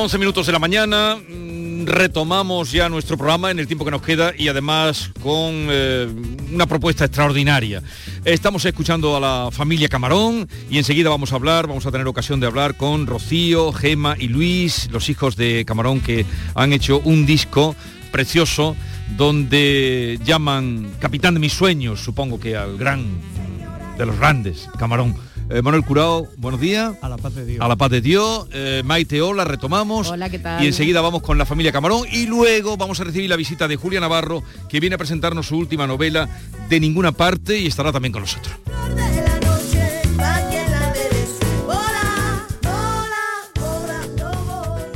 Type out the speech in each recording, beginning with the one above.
11, 11 minutos de la mañana. mm, Retomamos ya nuestro programa en el tiempo que nos queda y además con eh, una propuesta extraordinaria. Estamos escuchando a la familia Camarón y enseguida vamos a hablar, vamos a tener ocasión de hablar con Rocío, Gema y Luis, los hijos de Camarón que han hecho un disco precioso donde llaman Capitán de mis sueños, supongo que al gran de los grandes, Camarón. Eh, Manuel Curao, buenos días. A la paz de Dios. A la paz de Dios. Eh, Maite, hola, retomamos. Hola, ¿qué tal? Y enseguida vamos con la familia Camarón y luego vamos a recibir la visita de Julia Navarro, que viene a presentarnos su última novela de ninguna parte y estará también con nosotros.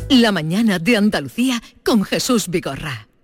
La mañana de Andalucía con Jesús Vigorra.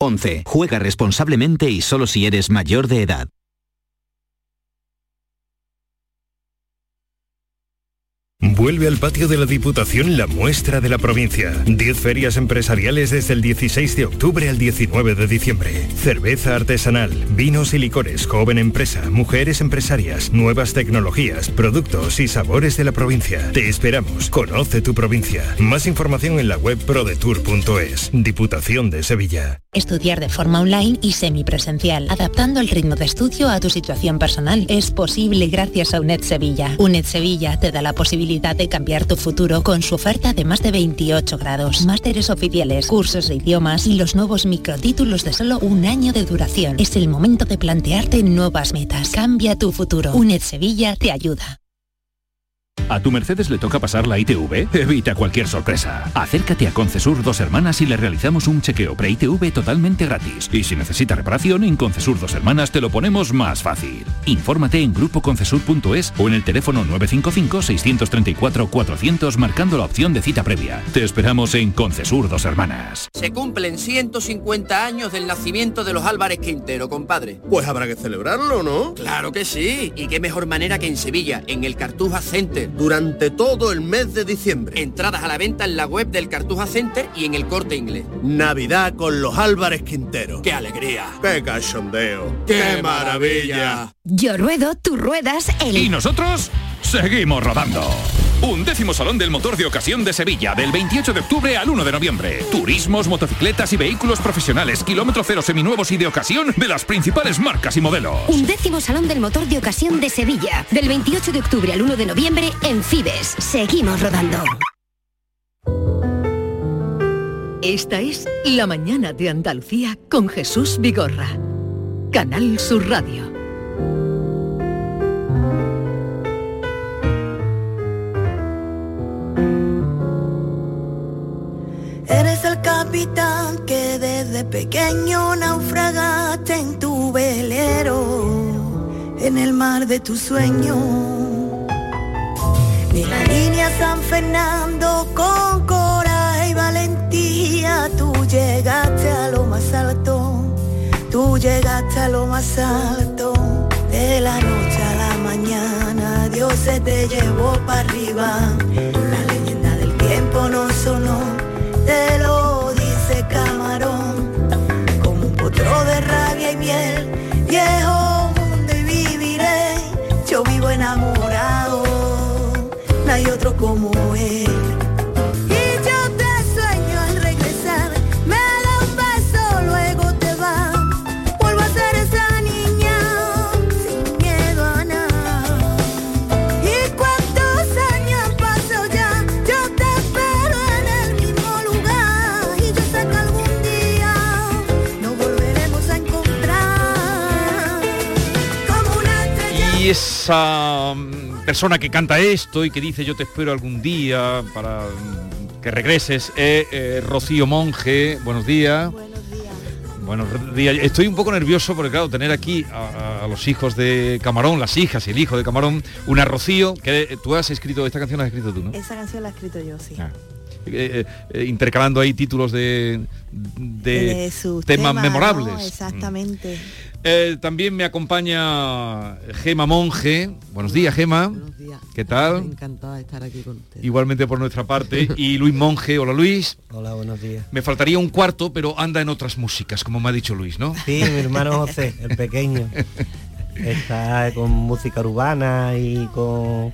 11. Juega responsablemente y solo si eres mayor de edad. Vuelve al patio de la Diputación la muestra de la provincia. 10 ferias empresariales desde el 16 de octubre al 19 de diciembre. Cerveza artesanal, vinos y licores, joven empresa, mujeres empresarias, nuevas tecnologías, productos y sabores de la provincia. Te esperamos. Conoce tu provincia. Más información en la web prodetour.es. Diputación de Sevilla. Estudiar de forma online y semipresencial, adaptando el ritmo de estudio a tu situación personal. Es posible gracias a UNED Sevilla. UNED Sevilla te da la posibilidad de cambiar tu futuro con su oferta de más de 28 grados, másteres oficiales, cursos de idiomas y los nuevos microtítulos de solo un año de duración. Es el momento de plantearte nuevas metas. Cambia tu futuro. UNED Sevilla te ayuda. ¿A tu Mercedes le toca pasar la ITV? Evita cualquier sorpresa. Acércate a Concesur Dos Hermanas y le realizamos un chequeo pre-ITV totalmente gratis. Y si necesita reparación, en Concesur Dos Hermanas te lo ponemos más fácil. Infórmate en grupoconcesur.es o en el teléfono 955-634-400 marcando la opción de cita previa. Te esperamos en Concesur Dos Hermanas. Se cumplen 150 años del nacimiento de los Álvarez Quintero, compadre. Pues habrá que celebrarlo, ¿no? Claro que sí. Y qué mejor manera que en Sevilla, en el Cartuja Center. Durante todo el mes de diciembre. Entradas a la venta en la web del Cartuja Center y en el corte inglés. Navidad con los Álvarez Quintero. ¡Qué alegría! ¡Qué cachondeo! ¡Qué, maravilla! Yo ruedo, tú ruedas, el... ¿Y nosotros? Seguimos rodando. Un décimo Salón del Motor de Ocasión de Sevilla, del 28 de octubre al 1 de noviembre. Turismos, motocicletas y vehículos profesionales, kilómetro cero seminuevos y de ocasión de las principales marcas y modelos. Un décimo Salón del Motor de Ocasión de Sevilla, del 28 de octubre al 1 de noviembre en Fibes. Seguimos rodando. Esta es La mañana de Andalucía con Jesús Vigorra. Canal Sur Radio. Eres el capitán que desde pequeño naufragaste en tu velero, en el mar de tu sueño. De la línea San Fernando con coraje y valentía, tú llegaste a lo más alto, tú llegaste a lo más alto. De la noche a la mañana, Dios se te llevó para arriba. La leyenda del tiempo no sonó esa mm, persona que canta esto y que dice yo te espero algún día para mm, que regreses es eh, Rocío Monge. Buenos días. Buenos días. Estoy un poco nervioso porque claro, tener aquí a, los hijos de Camarón, las hijas y el hijo de Camarón, una Rocío, que eh, tú has escrito, esta canción la has escrito tú, ¿no? Esa canción la he escrito yo, sí. Ah. Eh, eh, eh, intercalando ahí títulos de, de De sus temas, temas, memorables. ¿no? Exactamente. Eh, también me acompaña Gema Monge. Buenos días, Gema. Buenos días. ¿Qué tal? Encantada de estar aquí con ustedes. Igualmente por nuestra parte. Y Luis Monge. Hola, Luis. Hola, buenos días. Me faltaría un cuarto, pero anda en otras músicas, como me ha dicho Luis, ¿no? Sí, mi hermano José, el pequeño. Está con música urbana y con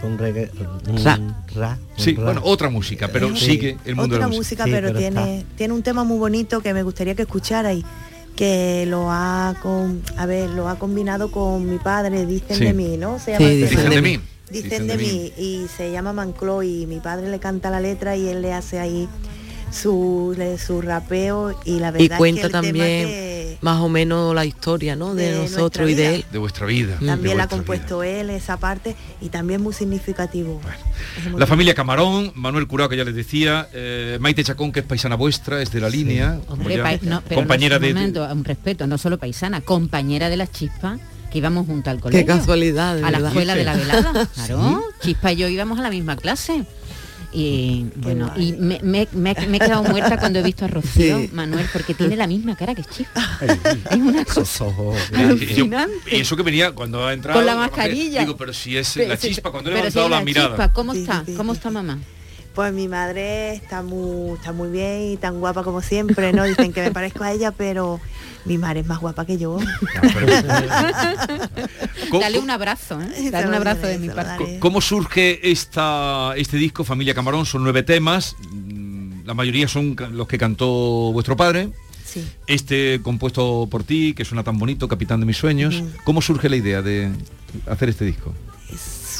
con reggae, mm, Ra. ra, Sí, ra. bueno, otra música, pero Sí. sigue el mundo Otra de la música, Sí, pero, pero tiene, tiene un tema muy bonito que me gustaría que escucharais, que lo ha con, a ver, lo ha combinado con mi padre, dicen Sí. de mí, ¿no? Se Sí, el dicen tema. de mí. Dicen, de, mí. y se llama Manclo y mi padre le canta la letra y él le hace ahí su, su rapeo y la verdad Y es que cuenta el tema también que más o menos la historia, ¿no? De, de nosotros y de él. De vuestra vida. de también la ha compuesto él, esa parte, y también muy significativo. Muy La familia Camarón, Manuel Curao, que ya les decía, eh, Maite Chacón, que es paisana vuestra, es de la línea, Hombre, ya- pa- no, pero compañera no, de, un momento, un respeto, no solo paisana, compañera de las chispas que íbamos junto al colegio. casualidad, de A la escuela de la velada, Sí. Chispa y yo íbamos a la misma clase. Y bueno, y me, me- me- me he quedado muerta cuando he visto a Rocío, Sí. Manuel, porque tiene la misma cara que Chispa. es una cosa Y yo- alucinante. y eso que venía cuando ha entrado Con la mascarilla. Digo, pero si es Pero la chispa, cuando he pero levantado sí, la, la mirada. Chispa, ¿cómo Sí, está? ¿Cómo está mamá? Pues mi madre está muy, está muy bien y tan guapa como siempre, ¿no? Dicen que me parezco a ella, pero mi madre es más guapa que yo. ¿Cómo- Dale un abrazo, ¿eh? Dale un abrazo de mi parte. ¿Cómo surge esta, este disco, Familia Camarón? Son nueve temas, mm, la mayoría son los que cantó vuestro padre. Sí. Este compuesto por ti, que suena tan bonito, Capitán de mis sueños. ¿Cómo surge la idea de hacer este disco?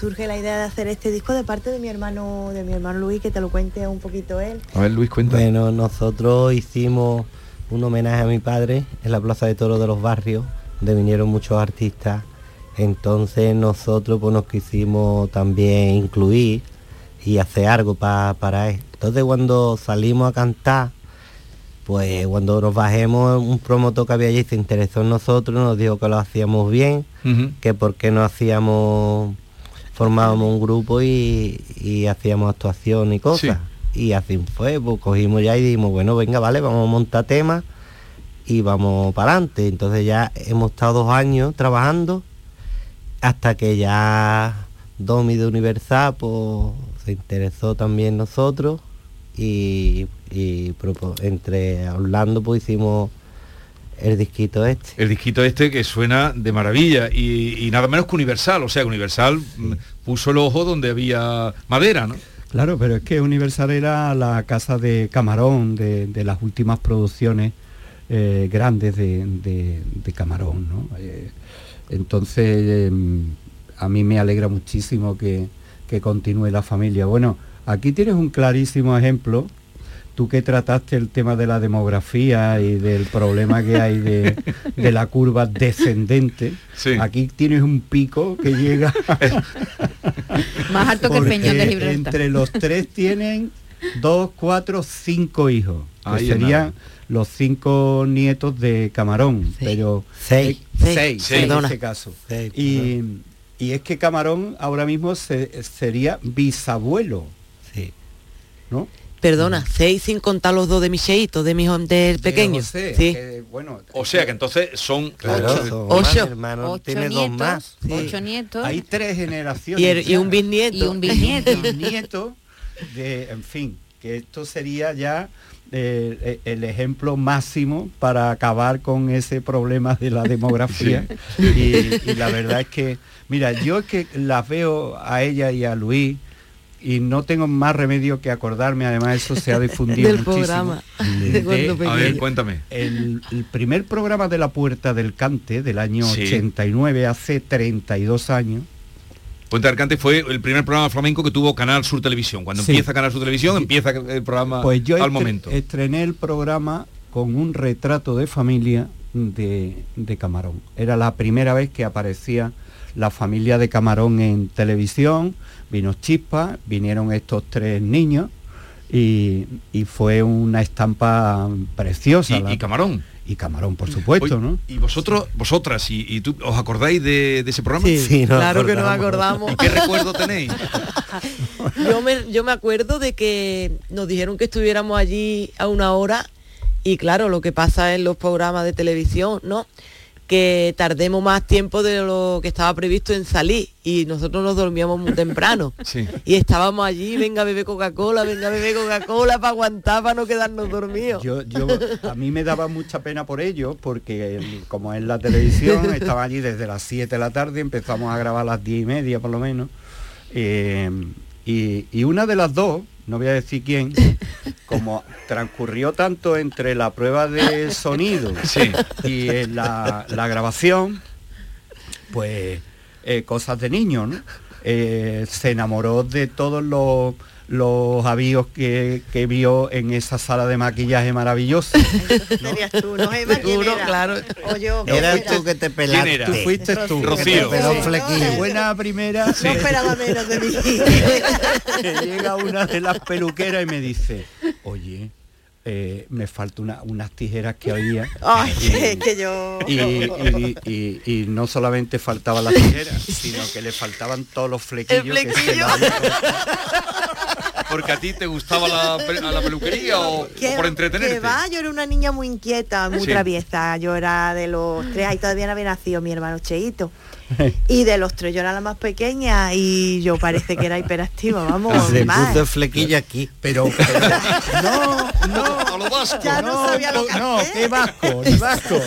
Surge la idea de hacer este disco de parte de mi hermano, de mi hermano Luis, que te lo cuente un poquito él. A ver, Luis, cuenta. Bueno, nosotros hicimos un homenaje a mi padre en la Plaza de Toros de los Barrios, donde vinieron muchos artistas. Entonces nosotros pues nos quisimos también incluir y hacer algo pa- para él. Entonces cuando salimos a cantar, pues cuando nos bajemos, un promotor que había allí se interesó en nosotros, nos dijo que lo hacíamos bien, que por qué no hacíamos, formábamos un grupo y, y hacíamos actuación y cosas. Y así fue, pues cogimos ya y dijimos, bueno, venga, vale, vamos a montar temas y vamos para adelante. Entonces ya hemos estado dos años trabajando hasta que ya Domi de Universal pues, se interesó también nosotros y, y entre Orlando pues hicimos el disquito este. El disquito este que suena de maravilla y, y nada menos que Universal, o sea, que Universal mm, puso el ojo donde había madera, ¿no? Claro, pero es que Universal era la casa de Camarón, de, de las últimas producciones eh, grandes de, de- de Camarón, ¿no? Eh, entonces, em, a mí me alegra muchísimo que, que continúe la familia. Bueno, aquí tienes un clarísimo ejemplo, tú que trataste el tema de la demografía y del problema que hay de, de la curva descendente, aquí tienes un pico que llega Más alto que el Peñón de Gibraltar. Entre los tres tienen dos, cuatro, cinco hijos. Ahí serían nada. los cinco nietos de Camarón. Pero seis. Seis. seis, Seis. en este caso. Seis, y, y es que Camarón ahora mismo se- sería bisabuelo. Sí. ¿No? Perdona, seis sin contar los dos de mis cheitos, de mi hijo- del pequeño. José, sí. que, bueno, O sea que entonces son Claro, ocho. son Ocho. más hermanos, Ocho tiene dos nietos, más. ocho nietos. hay tres generaciones. Y, el- y un bisnieto. Y un bisnieto. nieto de, en fin, que esto sería ya eh, el ejemplo máximo para acabar con ese problema de la demografía. Y, y la verdad es que, mira, yo es que las veo a ella y a Luis y no tengo más remedio que acordarme, además eso se ha difundido Del muchísimo. programa. de- A ver, cuéntame. el, el primer programa de La Puerta del Cante del año Sí. 89, hace 32 años, Puente Arcante fue el primer programa flamenco que tuvo Canal Sur Televisión. Cuando Sí. empieza Canal Sur Televisión, empieza el programa pues yo al estre- momento. estrené el programa con un retrato de familia de, de Camarón. Era la primera vez que aparecía la familia de Camarón en televisión, vino Chispa, vinieron estos tres niños y, y fue una estampa preciosa. Y- la- y Camarón. Y Camarón, por supuesto, ¿no? Y vosotros, vosotras y, y tú, ¿os acordáis de, de ese programa? Sí, Sí, nos claro que nos acordamos. ¿Y qué recuerdo tenéis? Yo me, yo me acuerdo de que nos dijeron que estuviéramos allí a una hora y claro, lo que pasa en los programas de televisión, ¿no? Que tardemos más tiempo de lo que estaba previsto en salir y nosotros nos dormíamos muy temprano. Sí. Y estábamos allí, venga a beber Coca-Cola, venga a beber Coca-Cola para aguantar, para no quedarnos dormidos. Yo, yo, a mí me daba mucha pena por ello, porque como es la televisión, estaba allí desde las 7 de la tarde, empezamos a grabar a las 10 y media por lo menos. eh, y, y una de las dos, no voy a decir quién, como transcurrió tanto entre la prueba de sonido Sí. y eh, la, la grabación, pues eh, cosas de niño, ¿no? Eh, se enamoró de todos los, los avíos que, que vio en esa sala de maquillaje maravillosa. Serías tú, no Gemma, ¿quién Tú, no, era? claro. O yo. Eras ¿quién tú que te ¿Quién pelaste. era? Tú fuiste tú. Rocío. que Sí. flequillo. Buena primera. No esperaba menos de mí. que llega una de las peluqueras y me dice, oye, eh, me falta una- unas tijeras que había. Ay, Y- que, que yo... y, y- y- y no solamente faltaban las tijeras, sino que le faltaban todos los flequillos. El que se flequillo. lo habían- ¿Porque a ti te gustaba la, pe- a la peluquería o, por entretenerte? Que va, yo era una niña muy inquieta, muy Sí. traviesa. Yo era de los tres, ahí todavía no había nacido mi hermano Cheito. Y de los tres yo era la más pequeña y yo parece que era hiperactiva, vamos, Se más. puso el flequillo aquí. Pero, pero- no, no, a lo vasco. Ya no sabía lo que no, hacer. qué vasco, ni vasco.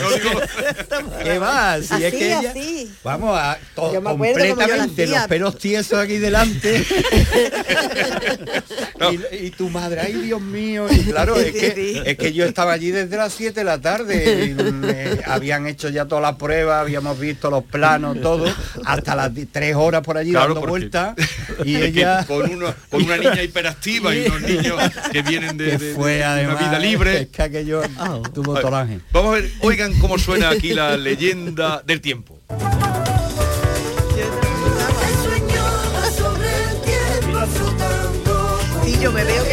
¿Qué va? Si es Así, que ella, así. vamos a to- completamente los pelos tiesos aquí delante. y, y tu madre, ay Dios mío, y claro, es que, es que yo estaba allí desde las 7 de la tarde, y me- habían hecho ya todas las pruebas, habíamos visto los planos, todo, hasta las 3 horas por allí Claro, dando vueltas, y ella... con, uno- con una niña hiperactiva y unos niños que vienen de, que de- de fue una vida libre. es que aquello tuvo toraje. Vamos a ver, oigan cómo suena aquí la leyenda del tiempo. Sí, yo me veo que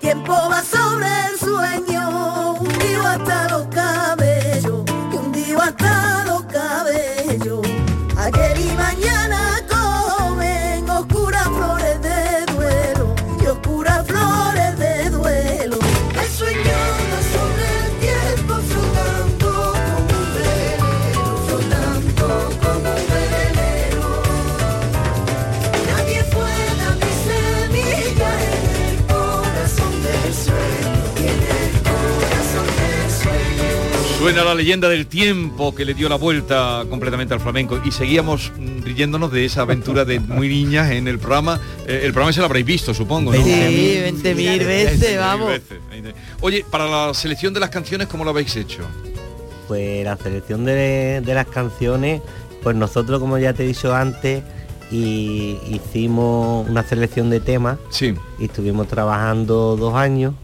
tiempo va sobre Suena la leyenda del tiempo que le dio la vuelta completamente al flamenco y seguíamos riéndonos de esa aventura de muy niñas en el programa. Eh, el programa se lo habréis visto, supongo, ¿no? Sí, 20.000 veces, vamos. veces. Oye, para la selección de las canciones, ¿cómo lo habéis hecho? Pues la selección de, de las canciones, pues nosotros, como ya te he dicho antes, y hicimos una selección de temas Sí. y estuvimos trabajando dos años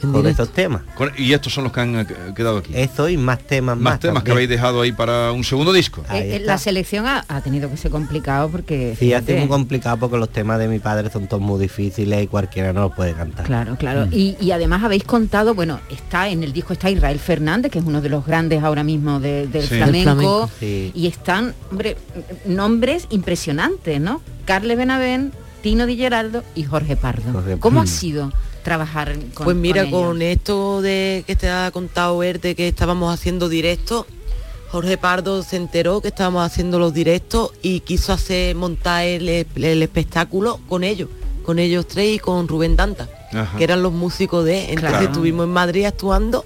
con directo. esos temas. Con- Y estos son los que han eh, quedado aquí. Eso y más temas más. Más temas que habéis dejado ahí para un segundo disco. Eh, eh, la selección ha, ha tenido que ser complicado porque... Sí, ha sido muy complicado porque los temas de mi padre son todos muy difíciles y cualquiera no los puede cantar. Claro, claro. Y, y además habéis contado, bueno, está en el disco está Israel Fernández, que es uno de los grandes ahora mismo de- del Sí. flamenco. Del flamenco, sí. Y están, hombre, nombres impresionantes, ¿no? Carles Benavent, Tino Di Geraldo y Jorge Pardo. Jorge ¿Cómo ha sido trabajar con Pues mira, con esto de que te ha contado Verte que estábamos haciendo directo, Jorge Pardo se enteró que estábamos haciendo los directos y quiso hacer montar el, el espectáculo con ellos, con ellos tres y con Rubén Danta, Ajá. que eran los músicos de. Entonces Claro. estuvimos en Madrid actuando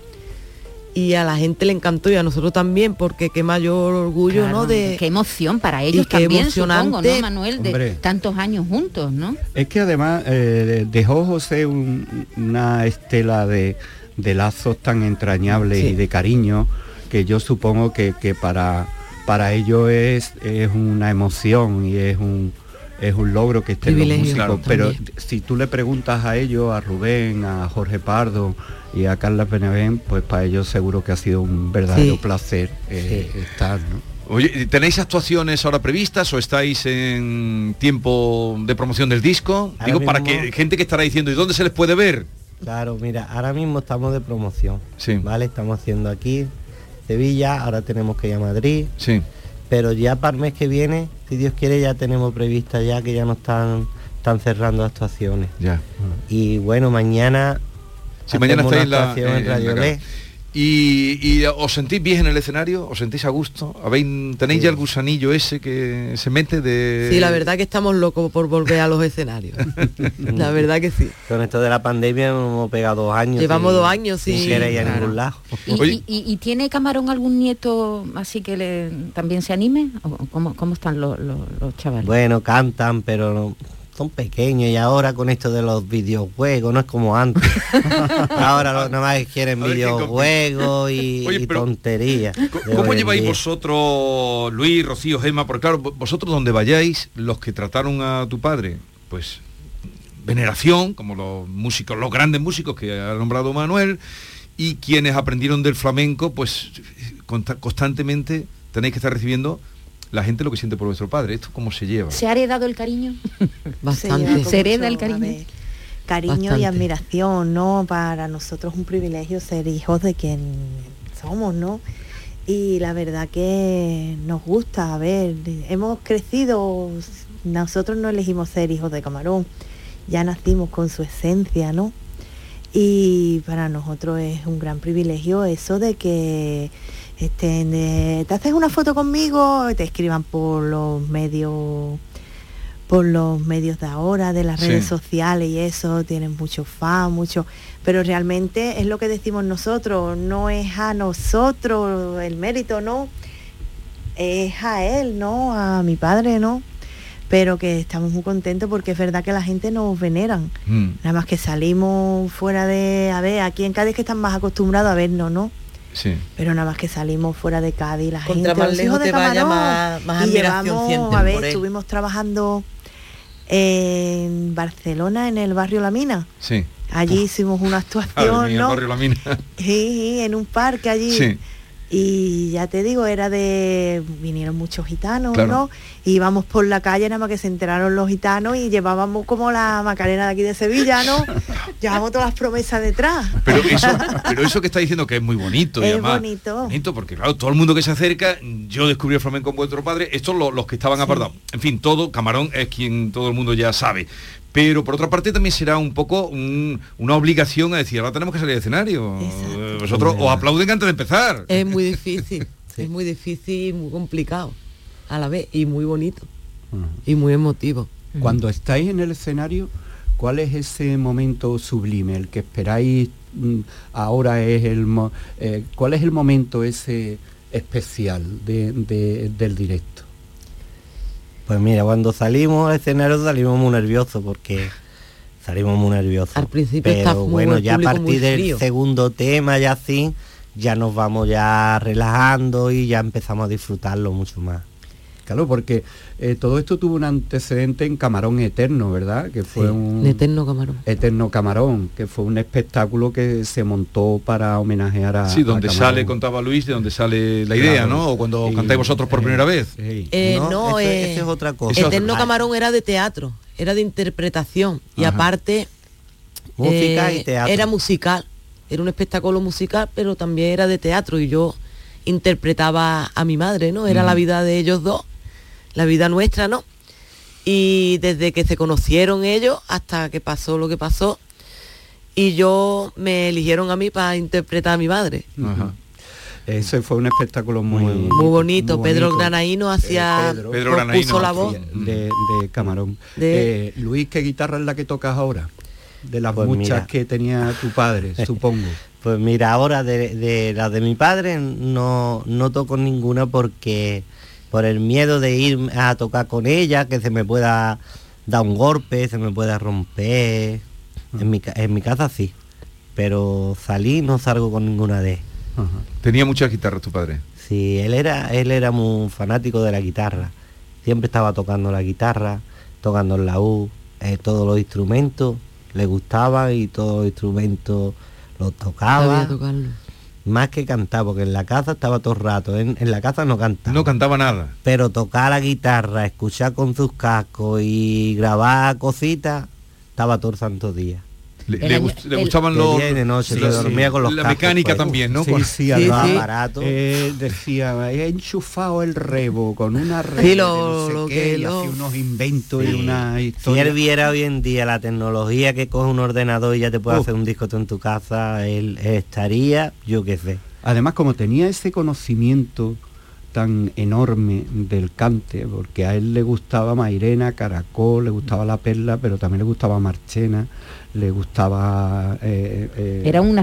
y a la gente le encantó y a nosotros también, porque qué mayor orgullo, Claro, ¿no? De qué emoción para ellos y qué también, supongo, emocionante. ¿no, Manuel? De Hombre. tantos años juntos, ¿no? Es que además eh, dejó José un- una estela de, de lazos tan entrañables Sí. y de cariño que yo supongo que, que para, para ellos es, es una emoción y es un, es un logro que estén los músicos. claro, Pero también. si tú le preguntas a ellos, a Rubén, a Jorge Pardo y a Carla Benavent, pues para ellos seguro que ha sido un verdadero Sí. placer eh, estar, ¿no? Oye, ¿tenéis actuaciones ahora previstas o estáis en tiempo de promoción del disco? Ahora Digo, para que gente que estará diciendo, ¿y dónde se les puede ver? Claro, mira, ahora mismo estamos de promoción. Sí. ¿Vale? Estamos haciendo aquí Sevilla, ahora tenemos que ir a Madrid. Sí. Pero ya para el mes que viene, si Dios quiere, ya tenemos prevista ya que ya no están, están cerrando actuaciones. Ya. Y bueno, mañana Si mañana estáis en una la, en en la Radio cara. Le. ¿Y, y os sentís bien en el escenario? ¿Os sentís a gusto? ¿Habéis, ¿Tenéis Sí. ya el gusanillo ese que se mete de...? Sí, la verdad que estamos locos por volver a los escenarios. la verdad que sí. Con esto de la pandemia hemos pegado dos años. Llevamos sin- dos años sin querer ir a ningún lado. ¿Y, Oye. y- y- y tiene Camarón algún nieto así que le, también se anime? ¿O cómo, cómo están los, los- los chavales? Bueno, cantan, pero no- son pequeños y ahora con esto de los videojuegos no es como antes. ahora lo, nada más quieren videojuegos y, Oye, y tonterías. ¿Cómo lleváis vosotros, Luis, Rocío, Gema? Porque claro, vo- vosotros donde vayáis, los que trataron a tu padre, pues veneración, como los músicos, los grandes músicos que ha nombrado Manuel, y quienes aprendieron del flamenco, pues consta- constantemente tenéis que estar recibiendo la gente lo que siente por vuestro padre. ¿Esto cómo se lleva? ¿Se ha heredado el cariño? Bastante. con ¿Se hereda el cariño? cariño Bastante. y admiración, ¿no? Para nosotros es un privilegio ser hijos de quien somos, ¿no? Y la verdad que nos gusta, a ver, hemos crecido, nosotros no elegimos ser hijos de camarón, ya nacimos con su esencia, ¿no? Y para nosotros es un gran privilegio eso de que estén, de, te haces una foto conmigo, te escriban por los medios por los medios de ahora, de las Sí. redes sociales y eso, tienen mucho fan, mucho, pero realmente es lo que decimos nosotros, no es a nosotros el mérito, no, es a él, ¿no? A mi padre, ¿no? Pero que estamos muy contentos porque es verdad que la gente nos veneran. Mm. Nada más que salimos fuera de, a ver, aquí en Cádiz que están más acostumbrados a vernos, ¿no? Sí. Pero nada más que salimos fuera de Cádiz, la Contra gente, más los lejos hijos de te vaya, más- más y llevamos, sienten a ver, por estuvimos trabajando en Barcelona, en el barrio La Mina. Sí. Allí hicimos una Madre actuación, mía, ¿no? barrio La Mina. Sí, sí, en un parque allí. Sí. Y ya te digo, era de. vinieron muchos gitanos, Claro. ¿no? Y íbamos por la calle, nada más que se enteraron los gitanos y llevábamos como la Macarena de aquí de Sevilla, ¿no? Llevábamos todas las promesas detrás. Pero eso, pero eso que está diciendo que es muy bonito. y Es además, bonito. bonito porque claro, todo el mundo que se acerca, yo descubrí el flamenco con vuestro padre, estos lo- los que estaban apartados. En fin, todo, Camarón es quien todo el mundo ya sabe. Pero por otra parte también será un poco un- una obligación a decir, ahora tenemos que salir al escenario. Eh, Vosotros os aplauden antes de empezar. Es muy difícil, es muy difícil y muy complicado a la vez y muy bonito y muy emotivo. Cuando estáis en el escenario, ¿cuál es ese momento sublime, el que esperáis mm, ahora es el eh, cuál es el momento ese especial de- de- del directo? Pues mira, cuando salimos al escenario salimos muy nerviosos porque salimos muy nerviosos. Al principio Pero está muy- bueno, ya a partir del segundo tema ya así, ya nos vamos ya relajando y ya empezamos a disfrutarlo mucho más. Claro, porque eh, todo esto tuvo un antecedente en Camarón Eterno, ¿verdad? Que fue un Eterno Camarón. Eterno Camarón, que fue un espectáculo que se montó para homenajear a Sí, donde a sale, contaba Luis, de donde sale la idea, Claro. ¿no? O cuando Sí. cantáis vosotros por primera vez. Eh, no, eso, eh, eso es otra cosa. Eterno Camarón era de teatro, era de interpretación y Ajá. aparte Música eh, y teatro. Era musical, era un espectáculo musical, pero también era de teatro y yo interpretaba a mi madre, ¿no? Era Mm. la vida de ellos dos, la vida nuestra, ¿no? Y desde que se conocieron ellos hasta que pasó lo que pasó, y yo me eligieron a mí para interpretar a mi madre. Ajá. Ese fue un espectáculo muy, muy bonito. Pedro Granaíno hacía Pedro, Pedro puso la voz. de, de Camarón. De- Eh, Luis, ¿qué guitarra es la que tocas ahora? De las Pues muchas mira. que tenía tu padre, supongo. Pues mira, ahora de, de la de mi padre no, no toco ninguna porque por el miedo de ir a tocar con ella, que se me pueda dar un golpe, se me pueda romper. En mi, ca- en mi casa sí, pero salí no salgo con ninguna de Tenía muchas guitarras tu padre. Sí, él era, él era muy fanático de la guitarra. Siempre estaba tocando la guitarra, tocando el laúd, eh, todos los instrumentos, le gustaba y todos los instrumentos los tocaba. Sabía tocarlo. Más que cantar, porque en la casa estaba todo el rato. En, en la casa no cantaba. No cantaba nada. Pero tocar la guitarra, escuchar con sus cascos y grabar cositas, estaba todo el santo día. Le, El le año- gust- le el- gustaban los... día y de noche, se dormía con los La cascos mecánica puestos. también, ¿no? Sí, Con- sí. Barato. eh, decía, he enchufado el rebo con una red Sí, de lo- no sé lo qué, que y lo- hacía unos inventos y una Si historia. él viera hoy en día la tecnología que coge un ordenador y ya te puede hacer un disco tú en tu casa, él estaría, yo qué sé. Además, como tenía ese conocimiento tan enorme del cante, porque a él le gustaba Mairena, Caracol, le gustaba La Perla, pero también le gustaba Marchena, le gustaba... eh, eh, Era un,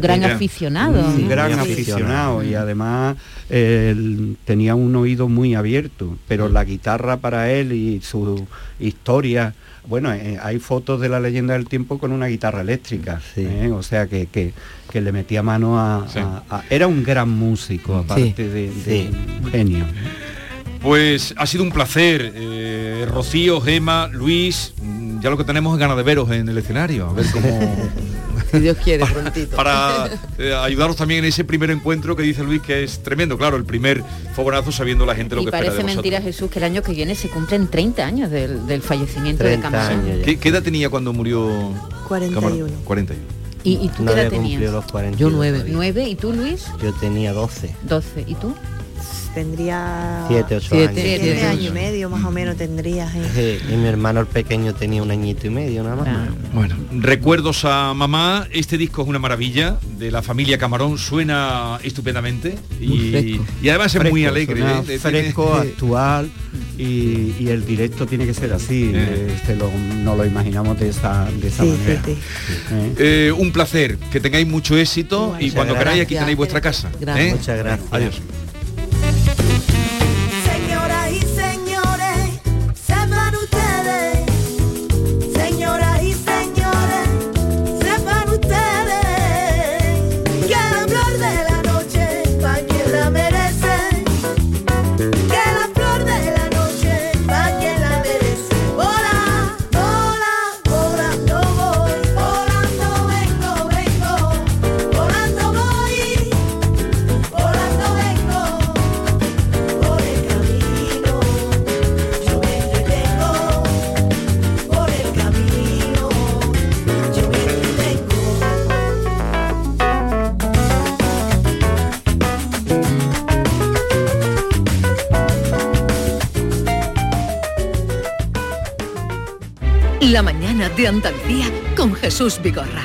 gran aficionado. Un gran Muy aficionado y además él tenía un oído muy abierto, pero la guitarra para él y su historia, bueno, eh, hay fotos de la leyenda del tiempo con una guitarra eléctrica, Sí. ¿eh? o sea que, que- que le metía mano a, Sí. a- a- Era un gran músico, aparte de, de Sí. un genio. Pues ha sido un placer, eh, Rocío, Gema, Luis, mm, ya lo que tenemos es ganas de veros en el escenario, a ver cómo... Si Dios quiere, prontito. para eh, ayudaros también en ese primer encuentro que dice Luis que es tremendo, claro, el primer fogonazo sabiendo la gente lo Y que espera parece de vosotros. mentira, Jesús, que el año que viene se cumplen 30 años del, del fallecimiento de 30 Camarón. ¿Qué, qué edad tenía cuando murió 41. Camarón? 41. ¿Y, y tú No qué edad tenías? los 40. Yo nueve. ¿Nueve? ¿Y tú, Luis? Yo tenía 12, 12. ¿Y tú? Tendría 7, 8 Siete. años. Siete. siete años y medio más o menos tendría. ¿eh? Sí, y mi hermano el pequeño tenía un añito y medio nada más. Ah. Bueno, recuerdos a mamá, este disco es una maravilla, de la familia Camarón, suena estupendamente y, y además es muy alegre. suena ¿eh? Fresco, actual y, y el directo tiene que ser así, Eh. se lo- no lo imaginamos de esa, de esa Sí, sí, manera. sí. ¿eh? Eh, un placer, que tengáis mucho éxito y cuando queráis aquí tenéis vuestra casa. Gracias. ¿eh? Muchas gracias. Adiós. La mañana de Andalucía con Jesús Vigorra.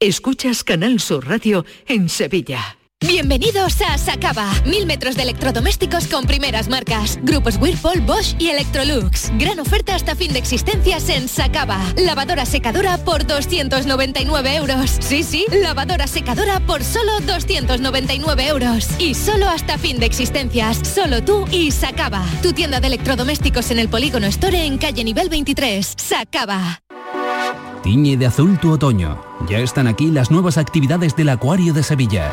Escuchas Canal Sur Radio en Sevilla. Bienvenidos a Sacaba. Mil metros de electrodomésticos con primeras marcas. Grupos Whirlpool, Bosch y Electrolux. Gran oferta hasta fin de existencias en Sacaba. Lavadora secadora por 299 euros. Sí, sí, lavadora secadora por solo 299 euros. Y solo hasta fin de existencias. Solo tú y Sacaba. Tu tienda de electrodomésticos en el Polígono Store en calle nivel 23. Sacaba. Tiñe de azul tu otoño. Ya están aquí las nuevas actividades del Acuario de Sevilla.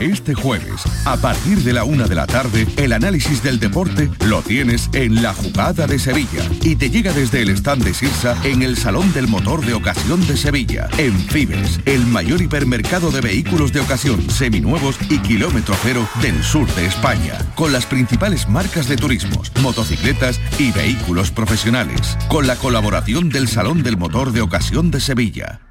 Este jueves, a partir de la una de la tarde, el análisis del deporte lo tienes en la jugada de Sevilla. Y te llega desde el stand de Sirsa en el Salón del Motor de Ocasión de Sevilla, en Fibes, el mayor hipermercado de vehículos de ocasión, seminuevos y kilómetro cero del sur de España, con las principales marcas de turismos, motocicletas y vehículos profesionales, con la colaboración del Salón del Motor de Ocasión de Sevilla.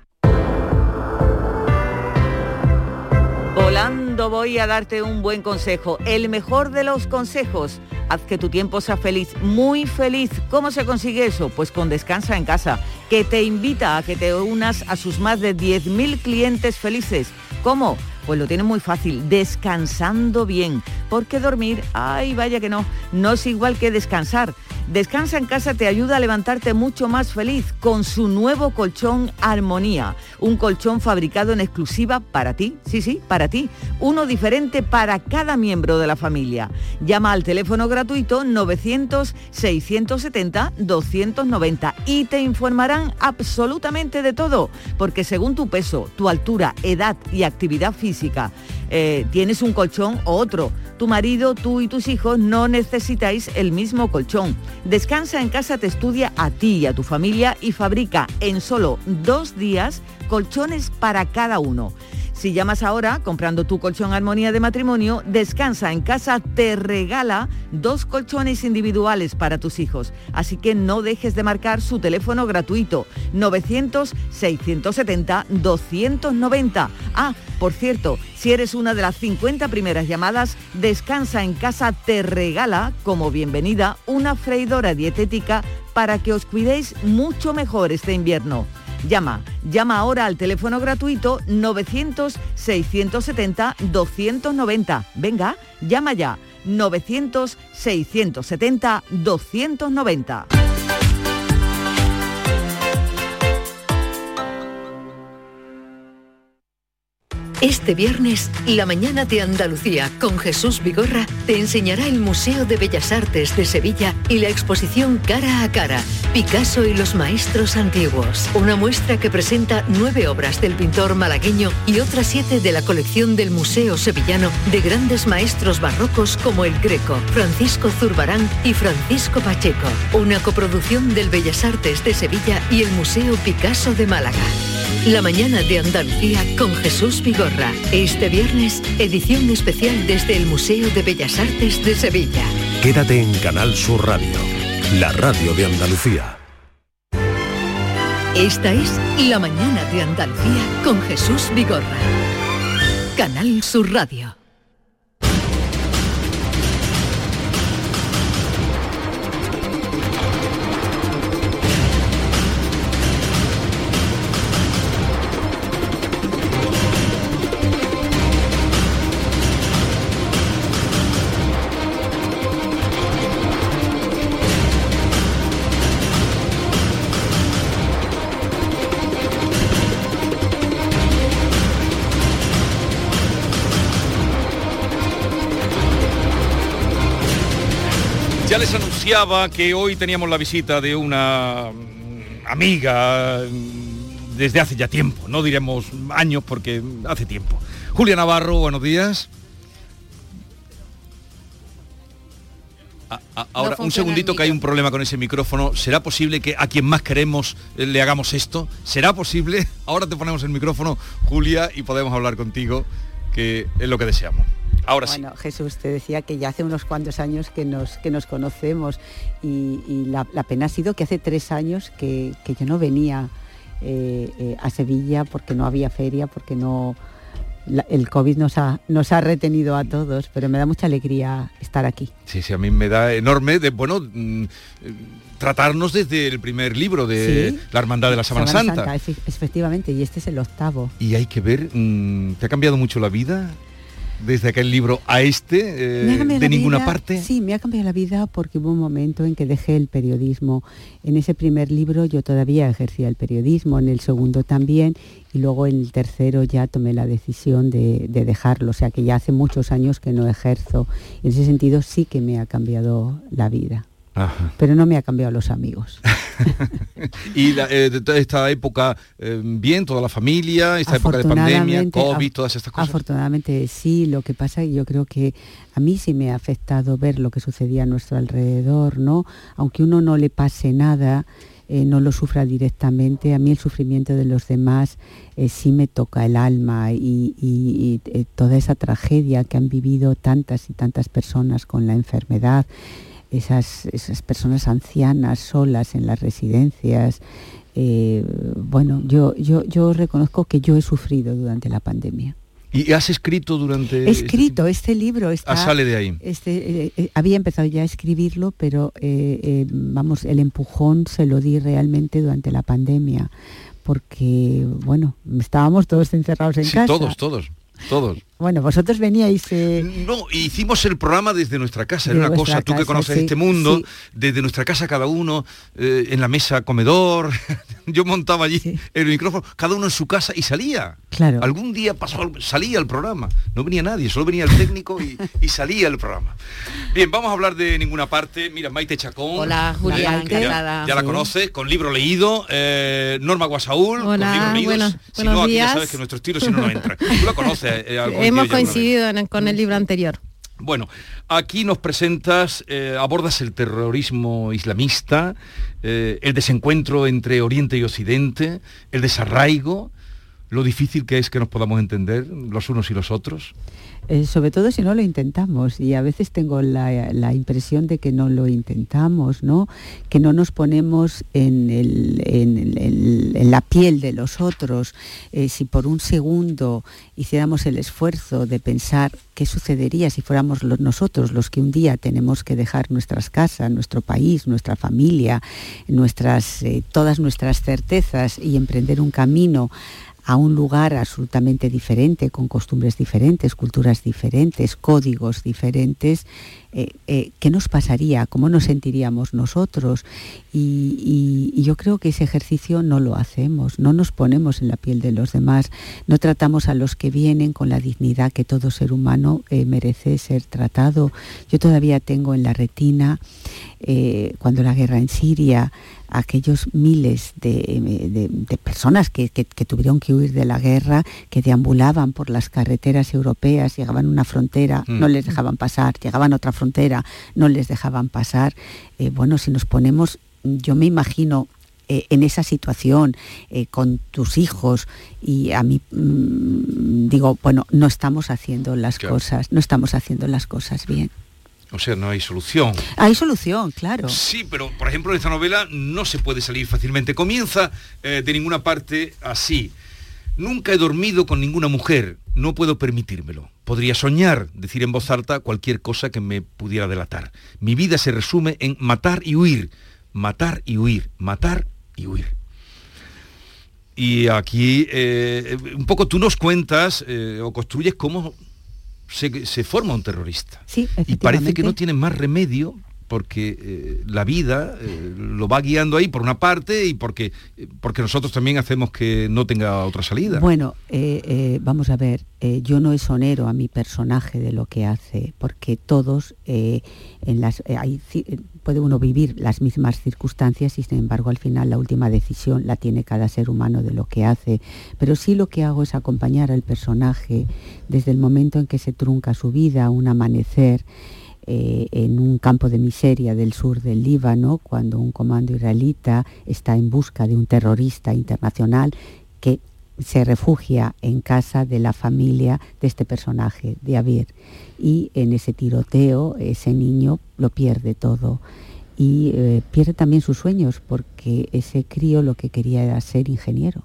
Voy a darte un buen consejo, el mejor de los consejos. Haz que tu tiempo sea feliz, muy feliz. ¿Cómo se consigue eso? Pues con Descansa en casa, que te invita a que te unas a sus más de 10.000 clientes felices. ¿Cómo? Pues lo tiene muy fácil, descansando bien. Porque dormir, ay, vaya que no, no es igual que descansar. Descansa en casa te ayuda a levantarte mucho más feliz con su nuevo colchón Armonía. Un colchón fabricado en exclusiva para ti, sí, sí, para ti. Uno diferente para cada miembro de la familia. Llama al teléfono gratuito 900-670-290 y te informarán absolutamente de todo. Porque según tu peso, tu altura, edad y actividad física, eh, tienes un colchón o otro. Tu marido, tú y tus hijos no necesitáis el mismo colchón. Descansa en casa te estudia a ti y a tu familia y fabrica en solo dos días colchones para cada uno. Si llamas ahora comprando tu colchón Armonía de matrimonio, Descansa en casa te regala dos colchones individuales para tus hijos. Así que no dejes de marcar su teléfono gratuito 900-670-290. Ah, por cierto, si eres una de las 50 primeras llamadas, Descansa en casa te regala como bienvenida una freidora dietética para que os cuidéis mucho mejor este invierno. Llama, llama ahora al teléfono gratuito 900-670-290. Venga, llama ya. 900-670-290. Este viernes, la mañana de Andalucía con Jesús Vigorra te enseñará el Museo de Bellas Artes de Sevilla y la exposición Cara a Cara, Picasso y los Maestros Antiguos. Una muestra que presenta nueve obras del pintor malagueño y otras siete de la colección del Museo Sevillano de grandes maestros barrocos como el Greco, Francisco Zurbarán y Francisco Pacheco. Una coproducción del Bellas Artes de Sevilla y el Museo Picasso de Málaga. La mañana de Andalucía con Jesús Vigorra. Este viernes, edición especial desde el Museo de Bellas Artes de Sevilla. Quédate en Canal Sur Radio, la radio de Andalucía. Esta es La mañana de Andalucía con Jesús Vigorra. Canal Sur Radio. Anunciaba que hoy teníamos la visita de una mm, amiga mm, desde hace ya tiempo, no diremos años porque hace tiempo. Julia Navarro, buenos días. A- a- ahora, un segundito que hay un problema con ese micrófono. ¿Será posible que a quien más queremos eh, le hagamos esto? ¿Será posible? Ahora te ponemos el micrófono, Julia, y podemos hablar contigo, que es lo que deseamos. Ahora sí. Bueno, Jesús, te decía que ya hace unos cuantos años que nos, que nos conocemos y, y la, la pena ha sido que hace tres años que, que yo no venía eh, eh, a Sevilla porque no había feria, porque no... la- el COVID nos ha, nos ha retenido a todos, pero me da mucha alegría estar aquí. Sí, sí, a mí me da enorme de, bueno, mm, tratarnos desde el primer libro de Sí. La Hermandad de la Semana, Santa. efe- efectivamente, y este es el octavo. Y hay que ver, mm, ¿te ha cambiado mucho la vida desde aquel libro a este? eh, de ninguna vida- parte. Sí, me ha cambiado la vida porque hubo un momento en que dejé el periodismo. En ese primer libro yo todavía ejercía el periodismo, en el segundo también, y luego en el tercero ya tomé la decisión de, de dejarlo. O sea que ya hace muchos años que no ejerzo. En ese sentido sí que me ha cambiado la vida. Pero no me ha cambiado los amigos. y la, eh, de toda esta época, eh, bien, toda la familia, esta época de pandemia, COVID, todas estas cosas. Afortunadamente sí, lo que pasa yo creo que a mí sí me ha afectado ver lo que sucedía a nuestro alrededor, ¿no? Aunque uno no le pase nada, eh, no lo sufra directamente, a mí el sufrimiento de los demás sí me toca el alma y, y toda esa tragedia que han vivido tantas y tantas personas con la enfermedad esas, esas personas ancianas solas en las residencias. Eh, bueno, yo, yo, yo reconozco que yo he sufrido durante la pandemia. ¿Y has escrito durante...? He escrito, este, libro está... Ah, sale de ahí. Este, eh, eh, había empezado ya a escribirlo, pero vamos, el empujón se lo di realmente durante la pandemia, porque, bueno, estábamos todos encerrados en sí, casa. todos, todos, todos. Bueno, vosotros veníais... Eh, no, hicimos el programa desde nuestra casa, era una cosa, tú que conoces este mundo, desde nuestra casa cada uno, eh, en la mesa comedor, yo montaba allí el micrófono, cada uno en su casa y salía. Claro. Algún día pasó, salía el programa, no venía nadie, solo venía el técnico y, salía el programa. Bien, vamos a hablar de ninguna parte. Mira, Maite Chacón. Hola, Julián, ya, ya, la conoces, con libro leído. Eh, Norma Guasaúl, con libro leído. si no, aquí ya sabes que nuestro estilo si no, no entra. Tú la conoces. Hemos coincidido con el libro anterior. Bueno, aquí nos presentas, eh, abordas el terrorismo islamista, eh, el desencuentro entre Oriente y Occidente, el desarraigo, lo difícil que es que nos podamos entender los unos y los otros. Eh, sobre todo si no lo intentamos y a veces tengo la, impresión de que no lo intentamos, ¿no? que no nos ponemos en, la piel de los otros. Eh, si por un segundo hiciéramos el esfuerzo de pensar qué sucedería si fuéramos nosotros los que un día tenemos que dejar nuestras casas, nuestro país, nuestra familia, nuestras, eh, todas nuestras certezas y emprender un camino a un lugar absolutamente diferente, con costumbres diferentes, culturas diferentes, códigos diferentes, eh, eh, ¿qué nos pasaría? ¿Cómo nos sentiríamos nosotros? Y, yo creo que ese ejercicio no lo hacemos, no nos ponemos en la piel de los demás, no tratamos a los que vienen con la dignidad que todo ser humano eh, merece ser tratado. Yo todavía tengo en la retina, cuando la guerra en Siria, aquellos miles de, personas que, tuvieron que huir de la guerra, que deambulaban por las carreteras europeas, llegaban a una frontera, no mm. les dejaban pasar, llegaban a otra frontera, no les dejaban pasar. Eh, bueno, si nos ponemos, yo me imagino eh, en esa situación eh, con tus hijos y a mí mm, digo, bueno, no estamos haciendo las cosas, no estamos haciendo las cosas bien. O sea, no hay solución. Hay solución, claro. Sí, pero por ejemplo en esta novela no se puede salir fácilmente. Comienza de ninguna parte así. Nunca he dormido con ninguna mujer, no puedo permitírmelo. Podría soñar, decir en voz alta cualquier cosa que me pudiera delatar. Mi vida se resume en matar y huir, matar y huir, matar y huir. Y aquí eh, un poco tú nos cuentas eh, o construyes cómo se, forma un terrorista. Sí, y parece que no tiene más remedio porque eh, la vida eh, lo va guiando ahí por una parte y porque, eh, porque nosotros también hacemos que no tenga otra salida. Bueno, vamos a ver, yo no exonero a mi personaje de lo que hace, porque todos en las, puede uno vivir las mismas circunstancias y sin embargo al final la última decisión la tiene cada ser humano de lo que hace. Pero sí lo que hago es acompañar al personaje desde el momento en que se trunca su vida, un amanecer. Eh, en un campo de miseria del sur del Líbano, cuando un comando israelita está en busca de un terrorista internacional que se refugia en casa de la familia de este personaje, de Abir. Y en ese tiroteo ese niño lo pierde todo. Y eh, pierde también sus sueños porque ese crío lo que quería era ser ingeniero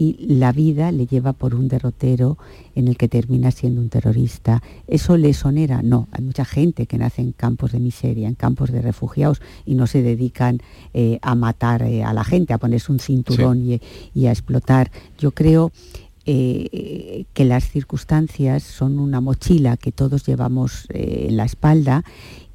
y la vida le lleva por un derrotero en el que termina siendo un terrorista. ¿Eso le sonera? No, hay mucha gente que nace en campos de miseria, en campos de refugiados y no se dedican eh, a matar eh, a la gente, a ponerse un cinturón y, a explotar. Yo creo eh, que las circunstancias son una mochila que todos llevamos en la espalda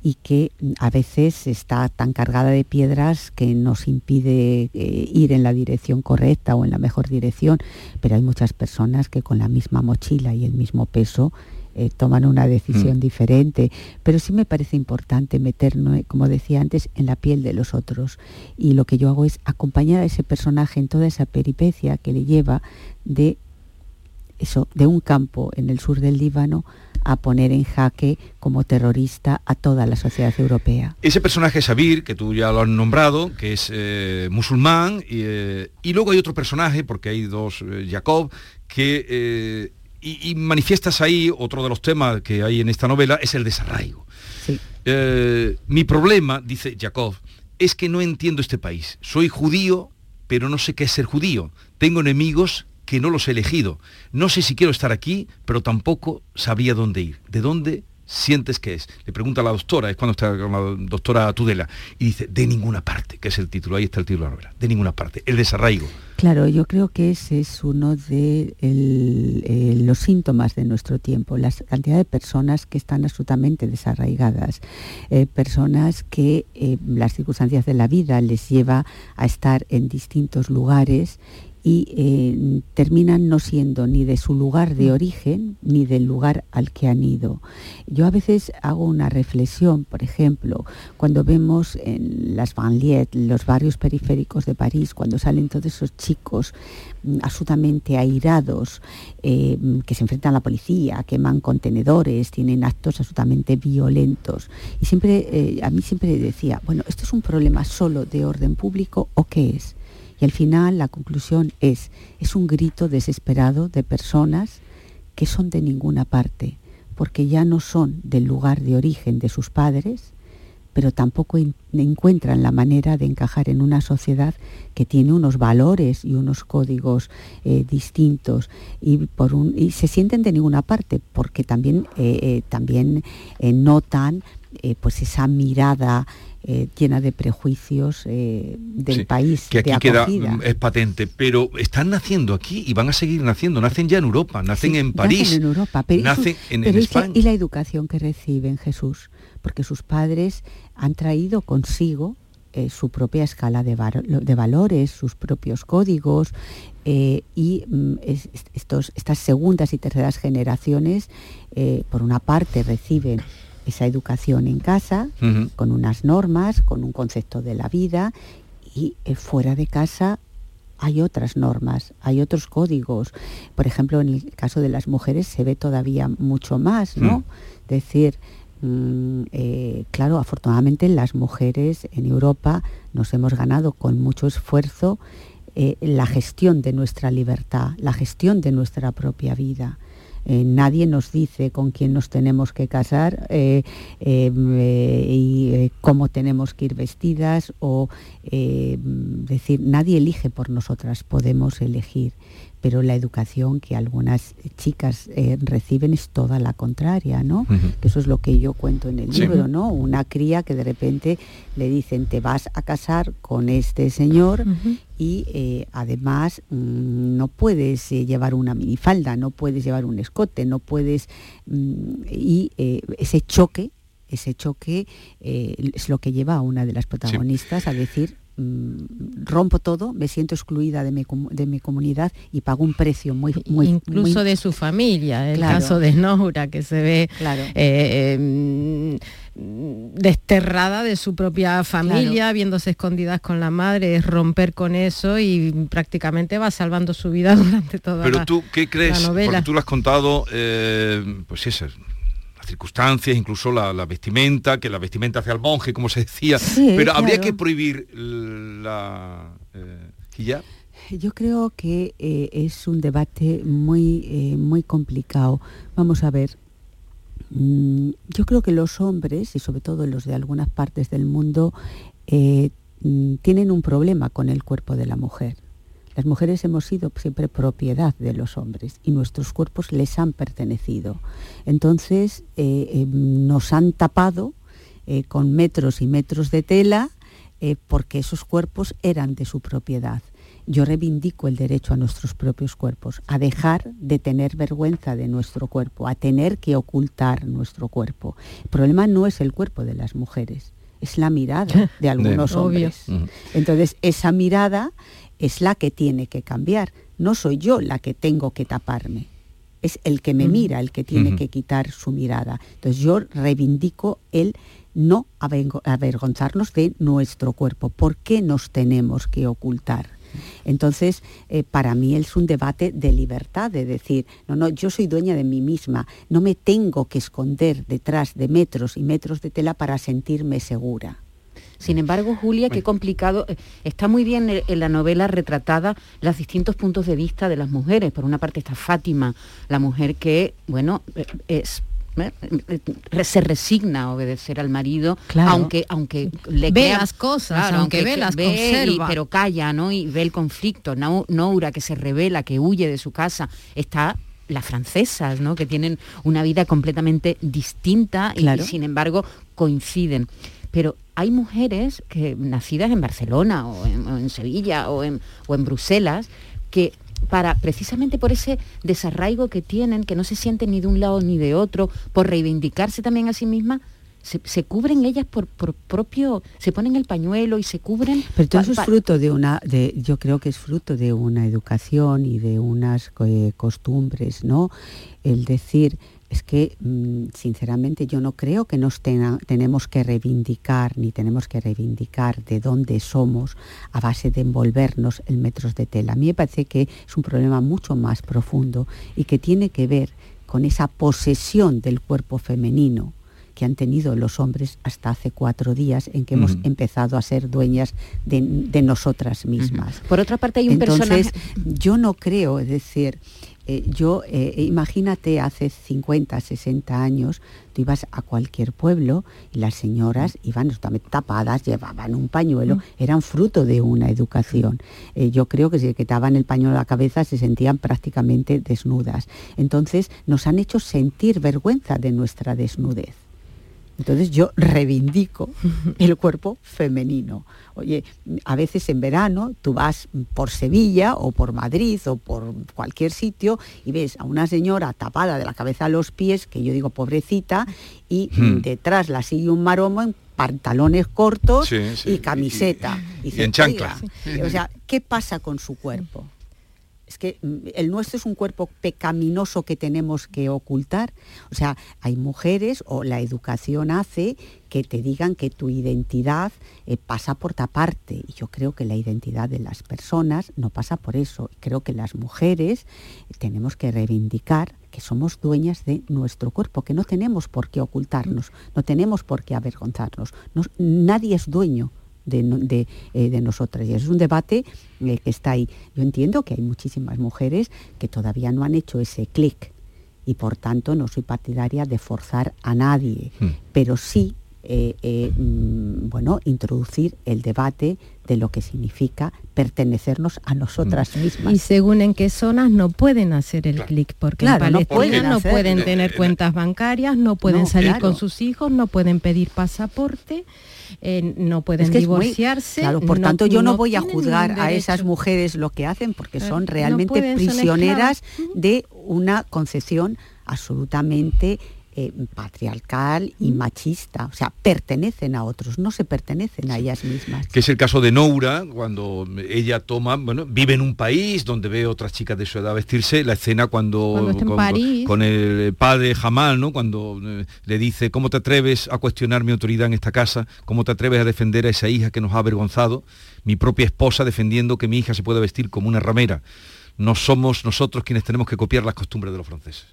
y que a veces está tan cargada de piedras que nos impide eh, ir en la dirección correcta o en la mejor dirección, pero hay muchas personas que con la misma mochila y el mismo peso eh, toman una decisión Mm. diferente, pero sí me parece importante meternos, como decía antes, en la piel de los otros. Y lo que yo hago es acompañar a ese personaje en toda esa peripecia que le lleva de eso, de un campo en el sur del Líbano a poner en jaque como terrorista a toda la sociedad europea. Ese personaje Sabir, que tú ya lo has nombrado, que es eh, musulmán, y, eh, y luego hay otro personaje, porque hay dos, eh, Jacob, que... y, y manifiestas ahí, otro de los temas que hay en esta novela, es el desarraigo. Mi problema, dice Jacob, es que no entiendo este país. Soy judío, pero no sé qué es ser judío. Tengo enemigos que no los he elegido. No sé si quiero estar aquí, pero tampoco sabría dónde ir. ¿De dónde sientes que es? Le pregunta la doctora, es cuando está con la doctora Tudela, y dice, de ninguna parte, que es el título, ahí está el título de de ninguna parte, el desarraigo. Claro, yo creo que ese es uno de eh, los síntomas de nuestro tiempo, la cantidad de personas que están absolutamente desarraigadas, eh, personas que eh, las circunstancias de la vida les lleva a estar en distintos lugares y eh, terminan no siendo ni de su lugar de origen ni del lugar al que han ido. Yo a veces hago una reflexión, por ejemplo, cuando vemos en las banlieues, los barrios periféricos de París, cuando salen todos esos chicos mm, absolutamente airados, eh, mm, que se enfrentan a la policía, queman contenedores, tienen actos absolutamente violentos. Y siempre, eh, a mí siempre decía, bueno, ¿esto es un problema solo de orden público o qué es? Y al final la conclusión es, es un grito desesperado de personas que son de ninguna parte, porque ya no son del lugar de origen de sus padres, pero tampoco en- encuentran la manera de encajar en una sociedad que tiene unos valores y unos códigos eh, distintos. Y, por un, y se sienten de ninguna parte porque también, eh, eh, también notan pues esa mirada eh, llena de prejuicios eh, del Sí, país que aquí de queda mm, es patente, pero están naciendo aquí y van a seguir naciendo, nacen ya en Europa, nacen Sí, en nacen París, en Europa, pero nacen en, pero España. y la educación que reciben Jesús, porque sus padres han traído consigo eh, su propia escala de, valores, sus propios códigos y mm, es- es- estos, estas segundas y terceras generaciones, por una parte, reciben esa educación en casa, con unas normas, con un concepto de la vida y eh, fuera de casa hay otras normas, hay otros códigos. Por ejemplo, en el caso de las mujeres se ve todavía mucho más, ¿no? Mm. Decir, mm, eh, claro, afortunadamente las mujeres en Europa nos hemos ganado con mucho esfuerzo eh, la gestión de nuestra libertad, la gestión de nuestra propia vida. Eh, nadie nos dice con quién nos tenemos que casar eh, eh, y cómo tenemos que ir vestidas o decir, nadie elige por nosotras, podemos elegir, pero la educación que algunas chicas eh, reciben es toda la contraria, ¿no? Que eso es lo que yo cuento en el Sí. libro, ¿no? Una cría que de repente le dicen, te vas a casar con este señor y eh, además mm, no puedes eh, llevar una minifalda, no puedes llevar un escote, no puedes... mm, y eh, ese choque, ese choque eh, es lo que lleva a una de las protagonistas a decir... mm, rompo todo, me siento excluida de mi, de mi comunidad y pago un precio muy... muy incluso muy- de su familia, el Claro. caso de Nora, que se ve Claro. eh, eh, mm, desterrada de su propia familia, viéndose escondidas con la madre, es romper con eso y prácticamente va salvando su vida durante toda Pero la, tú, ¿qué crees? Porque tú lo has contado, eh, pues eso, las circunstancias, incluso la, la vestimenta, que la vestimenta hace al monje, como se decía. Sí, Pero habría claro. que prohibir la eh, hijab. Yo creo que eh, es un debate muy, eh, muy complicado. Vamos a ver, mm, yo creo que los hombres, y sobre todo los de algunas partes del mundo, eh, mm, tienen un problema con el cuerpo de la mujer. Las mujeres hemos sido siempre propiedad de los hombres y nuestros cuerpos les han pertenecido. Entonces eh, eh, nos han tapado eh, con metros y metros de tela porque esos cuerpos eran de su propiedad. Yo reivindico el derecho a nuestros propios cuerpos, a dejar de tener vergüenza de nuestro cuerpo, a tener que ocultar nuestro cuerpo. El problema no es el cuerpo de las mujeres, es la mirada de algunos Obvio. hombres. Entonces, esa mirada es la que tiene que cambiar. No soy yo la que tengo que taparme. es el que me mira el que tiene que quitar su mirada. Entonces yo reivindico el no avergo- avergonzarnos de nuestro cuerpo. ¿Por qué nos tenemos que ocultar? Entonces, eh, para mí es un debate de libertad, de decir, no, no, yo soy dueña de mí misma, no me tengo que esconder detrás de metros y metros de tela para sentirme segura. Sin embargo, Julia, qué complicado. eh, Está muy bien en en la novela retratada los distintos puntos de vista de las mujeres. Por una parte está Fátima, la mujer que, bueno, eh, es eh, eh, se resigna a obedecer al marido, Claro. aunque aunque le Ve crea- las cosas, aunque ve, las y- conserva. pero calla, ¿no? Y ve el conflicto. Nau- Noura que se revela, que huye de su casa, está las francesas, ¿no? Que tienen una vida completamente distinta y- Claro. y sin embargo coinciden. Pero hay mujeres que nacidas en Barcelona o en, o en Sevilla o en, o en Bruselas que para precisamente por ese desarraigo que tienen, que no se sienten ni de un lado ni de otro, por reivindicarse también a sí mismas, se, se cubren ellas por, por propio, se ponen el pañuelo y se cubren. Pero todo eso es fruto de una, de, yo creo que es fruto de una educación y de unas eh, costumbres, ¿no? El decir, es que mm, sinceramente yo no creo que nos tena- tenemos que reivindicar ni tenemos que reivindicar de dónde somos a base de envolvernos en metros de tela. A mí me parece que es un problema mucho más profundo y que tiene que ver con esa posesión del cuerpo femenino que han tenido los hombres hasta hace cuatro días en que hemos empezado a ser dueñas de, de nosotras mismas. Por otra parte hay un Entonces, personaje... yo no creo, es decir, eh, yo, eh, imagínate hace 50, 60 años, tú ibas a cualquier pueblo y las señoras iban tapadas, llevaban un pañuelo, Mm. eran fruto de una educación. Eh, yo creo que si le quitaban el pañuelo a la cabeza se sentían prácticamente desnudas. Entonces nos han hecho sentir vergüenza de nuestra desnudez. Entonces yo reivindico el cuerpo femenino. Oye, a veces en verano tú vas por Sevilla o por Madrid o por cualquier sitio y ves a una señora tapada de la cabeza a los pies, que yo digo pobrecita, y Hmm. detrás la sigue un maromo en pantalones cortos Sí, sí, y camiseta. y Dices, en chanclas. "Oiga", o sea, ¿qué pasa con su cuerpo? Es que mm, el nuestro es un cuerpo pecaminoso que tenemos que ocultar. O sea, hay mujeres o la educación hace que te digan que tu identidad eh, pasa por taparte. Y yo creo que la identidad de las personas no pasa por eso. Creo que las mujeres eh, tenemos que reivindicar que somos dueñas de nuestro cuerpo, que no tenemos por qué ocultarnos, no tenemos por qué avergonzarnos. No- nadie es dueño de, de, eh, de nosotras. Y es un debate eh, que está ahí. Yo entiendo que hay muchísimas mujeres que todavía no han hecho ese clic y por tanto no soy partidaria de forzar a nadie, pero sí eh, eh, mm, bueno, introducir el debate de lo que significa pertenecernos a nosotras mismas. Y según en qué zonas no pueden hacer el clic, porque Claro, en no pueden no pueden tener cuentas bancarias, no pueden No, salir claro. con sus hijos, no pueden pedir pasaporte, eh, no pueden Es que es muy- divorciarse. claro, por no- tanto, yo no, voy a juzgar a esas mujeres lo que hacen porque son no realmente son prisioneras de una concepción absolutamente eh, patriarcal y machista. O sea, pertenecen a otros, no se pertenecen a ellas mismas. que es el caso de Noura, cuando ella toma, bueno, vive en un país donde ve otras chicas de su edad vestirse, la escena cuando, Cuando con, París. con el padre Jamal, ¿no? Cuando eh, le dice, ¿cómo te atreves a cuestionar mi autoridad en esta casa? ¿Cómo te atreves a defender a esa hija que nos ha avergonzado? Mi propia esposa defendiendo que mi hija se pueda vestir como una ramera. No somos nosotros quienes tenemos que copiar las costumbres de los franceses.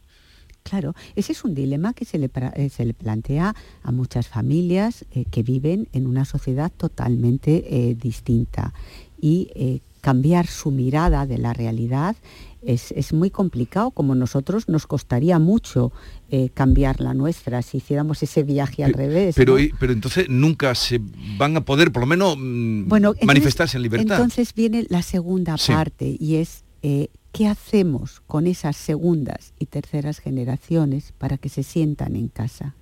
Claro, ese es un dilema que se le, eh, se le plantea a muchas familias eh, que viven en una sociedad totalmente eh, distinta y eh, cambiar su mirada de la realidad es, es muy complicado, como nosotros nos costaría mucho eh, cambiar la nuestra si hiciéramos ese viaje al revés. Pero, pero entonces nunca se van a poder, por lo menos, mm, Bueno, entonces- manifestarse en libertad. Entonces viene la segunda Sí. parte y es eh, qué hacemos con esas segundas y terceras generaciones para que se sientan en casa.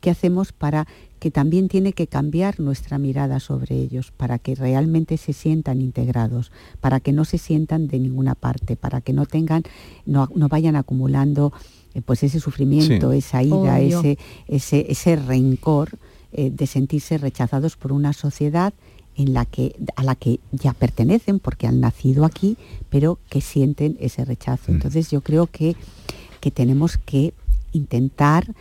¿Qué hacemos para que también tiene que cambiar nuestra mirada sobre ellos, para que realmente se sientan integrados, para que no se sientan de ninguna parte, para que no tengan, no, no vayan acumulando eh, pues ese sufrimiento, Sí. esa ira, ese, ese rencor eh, de sentirse rechazados por una sociedad en la que, a la que ya pertenecen porque han nacido aquí, pero que sienten ese rechazo. Entonces yo creo que, que tenemos que intentar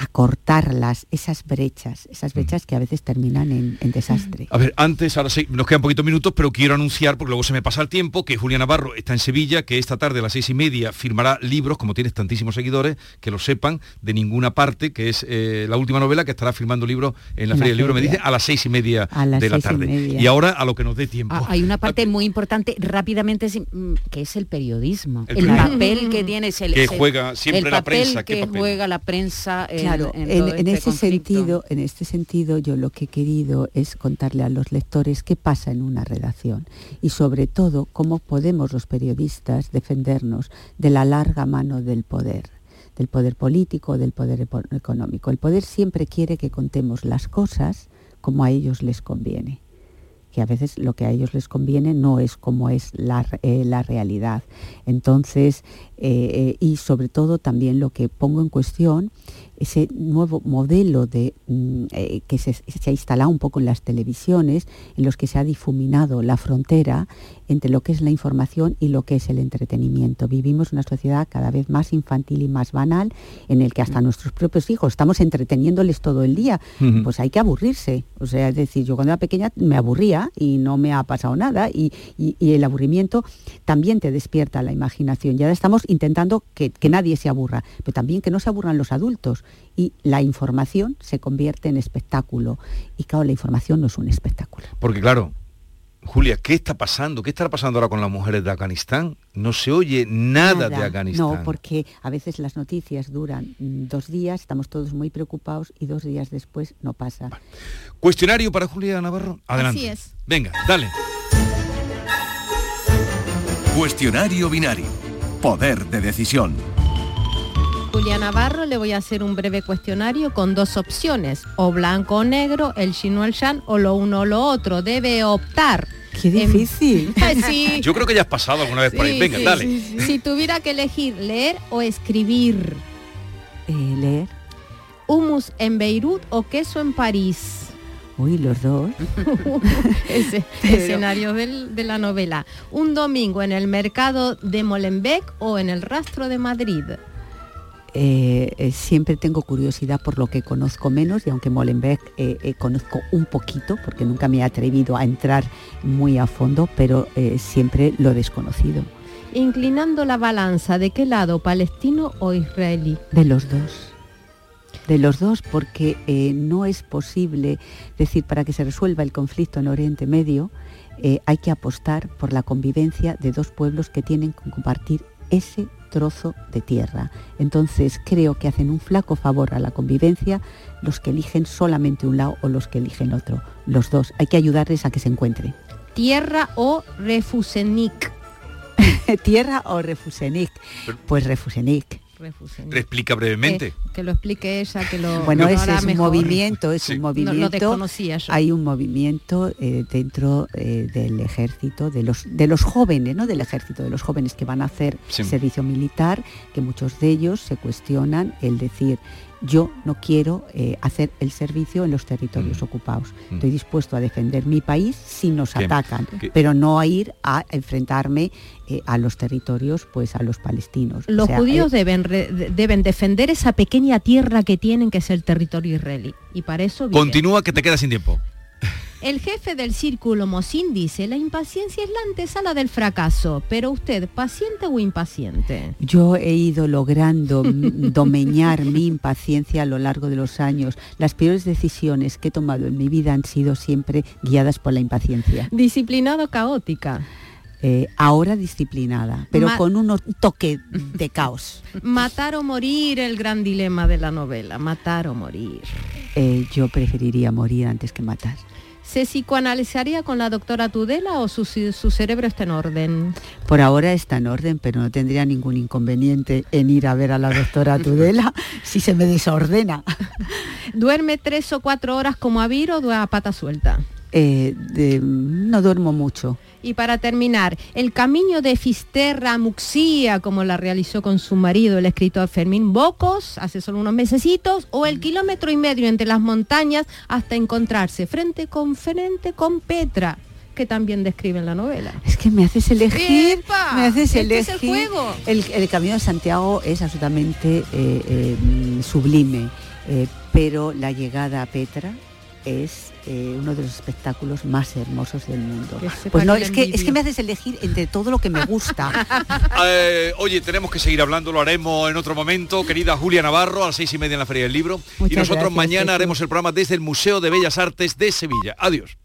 acortar las, esas brechas, esas brechas que a veces terminan en, en desastre. A ver, antes, ahora sí, nos quedan poquitos minutos, pero quiero anunciar, porque luego se me pasa el tiempo, que Julia Navarro está en Sevilla, que esta tarde a las seis y media firmará libros, como tienes tantísimos seguidores, que lo sepan, de ninguna parte, que es eh, la última novela que estará firmando libros en la, Feria del Libro, me dice, a las seis y media A las de la y tarde. Y, ahora a lo que nos dé tiempo. Ah, Hay una parte muy importante rápidamente mm, que es el periodismo, El el, periodismo. papel que tiene es el Que juega siempre el la papel prensa, ¿qué que papel? juega la prensa en, Claro, en en, este ese conflicto. sentido, en este sentido, yo lo que he querido es contarle a los lectores qué pasa en una redacción y sobre todo cómo podemos los periodistas defendernos de la larga mano del poder del poder político, del poder económico. El poder siempre quiere que contemos las cosas como a ellos les conviene que a veces lo que a ellos les conviene no es como es la, eh, la realidad. Entonces, eh, y sobre todo también lo que pongo en cuestión, ese nuevo modelo de, mm, eh, que se, se ha instalado un poco en las televisiones, en los que se ha difuminado la frontera entre lo que es la información y lo que es el entretenimiento. Vivimos una sociedad cada vez más infantil y más banal, en el que hasta nuestros propios hijos estamos entreteniéndoles todo el día. Pues hay que aburrirse. O sea, es decir, yo cuando era pequeña me aburría y no me ha pasado nada. Y, y- y el aburrimiento también te despierta la imaginación. Y ahora estamos intentando que, que nadie se aburra, pero también que no se aburran los adultos. Y la información se convierte en espectáculo. Y claro, la información no es un espectáculo. Porque claro, Julia, ¿qué está pasando? ¿Qué estará pasando ahora con las mujeres de Afganistán? No se oye nada, de Afganistán. No, porque a veces las noticias duran mm, dos días, estamos todos muy preocupados y dos días después no pasa. Cuestionario para Julia Navarro. Adelante. Así es. Venga, dale. Cuestionario binario. Poder de decisión. Julia Navarro le voy a hacer un breve cuestionario con dos opciones, o blanco o negro, el chino o el shan, o lo uno o lo otro. Debe optar. Qué difícil. sí. Yo creo que ya has pasado alguna vez por ahí. Venga, sí, dale. sí, sí. Si tuviera que elegir leer o escribir. Eh, leer. Humus en Beirut o queso en París. Uy, los dos. Ese Pero- escenario del- de la novela. Un domingo en el mercado de Molenbeek o en el rastro de Madrid. Eh, eh, siempre tengo curiosidad por lo que conozco menos y aunque Molenbeek eh, conozco un poquito porque nunca me he atrevido a entrar muy a fondo, pero siempre lo desconocido. Inclinando la balanza, ¿de qué lado, palestino o israelí? De los dos. De los dos, porque eh, no es posible decir, para que se resuelva el conflicto en Oriente Medio, eh, hay que apostar por la convivencia de dos pueblos que tienen que compartir ese trozo de tierra. Entonces creo que hacen un flaco favor a la convivencia los que eligen solamente un lado o los que eligen otro. Los dos. Hay que ayudarles a que se encuentren. Tierra o refusenik. ¿Tierra o refusenik? Pues refusenik. Explica brevemente. Eh, que lo explique ella, que lo Bueno, lo ese es un mejor. movimiento, es Sí. un No, lo movimiento. yo. Hay un movimiento eh, dentro eh, del ejército, de los, de los jóvenes, no del ejército, de los jóvenes que van a hacer Sí. servicio militar, que muchos de ellos se cuestionan el decir, yo no quiero eh, hacer el servicio en los territorios ocupados. Mm. Estoy dispuesto a defender mi país si nos ¿Qué? atacan, ¿Qué? pero no a ir a enfrentarme eh, a los territorios, pues a los palestinos. O Los sea, judíos eh, deben, re- deben defender esa pequeña tierra que tienen, que es el territorio israelí. Y para eso viven. Continúa que te queda sin tiempo. El jefe del círculo Mosín dice, la impaciencia es la antesala del fracaso, pero usted, ¿paciente o impaciente? Yo he ido logrando domeñar mi impaciencia a lo largo de los años. Las peores decisiones que he tomado en mi vida han sido siempre guiadas por la impaciencia. Disciplinado caótica. Eh, ahora disciplinada, pero Ma- con un toque de caos. Matar o morir, el gran dilema de la novela. Matar o morir. Eh, yo preferiría morir antes que matar. ¿Se psicoanalizaría con la doctora Tudela o su, su cerebro está en orden? Por ahora está en orden, pero no tendría ningún inconveniente en ir a ver a la doctora Tudela si se me desordena. ¿Duerme tres o cuatro horas como a o a pata suelta? Eh, de- no duermo mucho. Y para terminar, el camino de Fisterra a Muxía, como la realizó con su marido, el escritor Fermín Bocos, hace solo unos mesecitos, o el kilómetro y medio entre las montañas hasta encontrarse frente con frente con Petra. que también describen la novela. Es que me haces elegir, ¡Epa! me haces Este es elegir. el juego. El, el Camino de Santiago es absolutamente eh, eh, sublime, eh, pero la llegada a Petra es eh, uno de los espectáculos más hermosos del mundo. Pues no, es que, es que me haces elegir entre todo lo que me gusta. Eh, oye, tenemos que seguir hablando, lo haremos en otro momento. Querida Julia Navarro, a las seis y media en la Feria del Libro. y nosotros gracias, mañana haremos el programa desde el Museo de Bellas Artes de Sevilla. Adiós.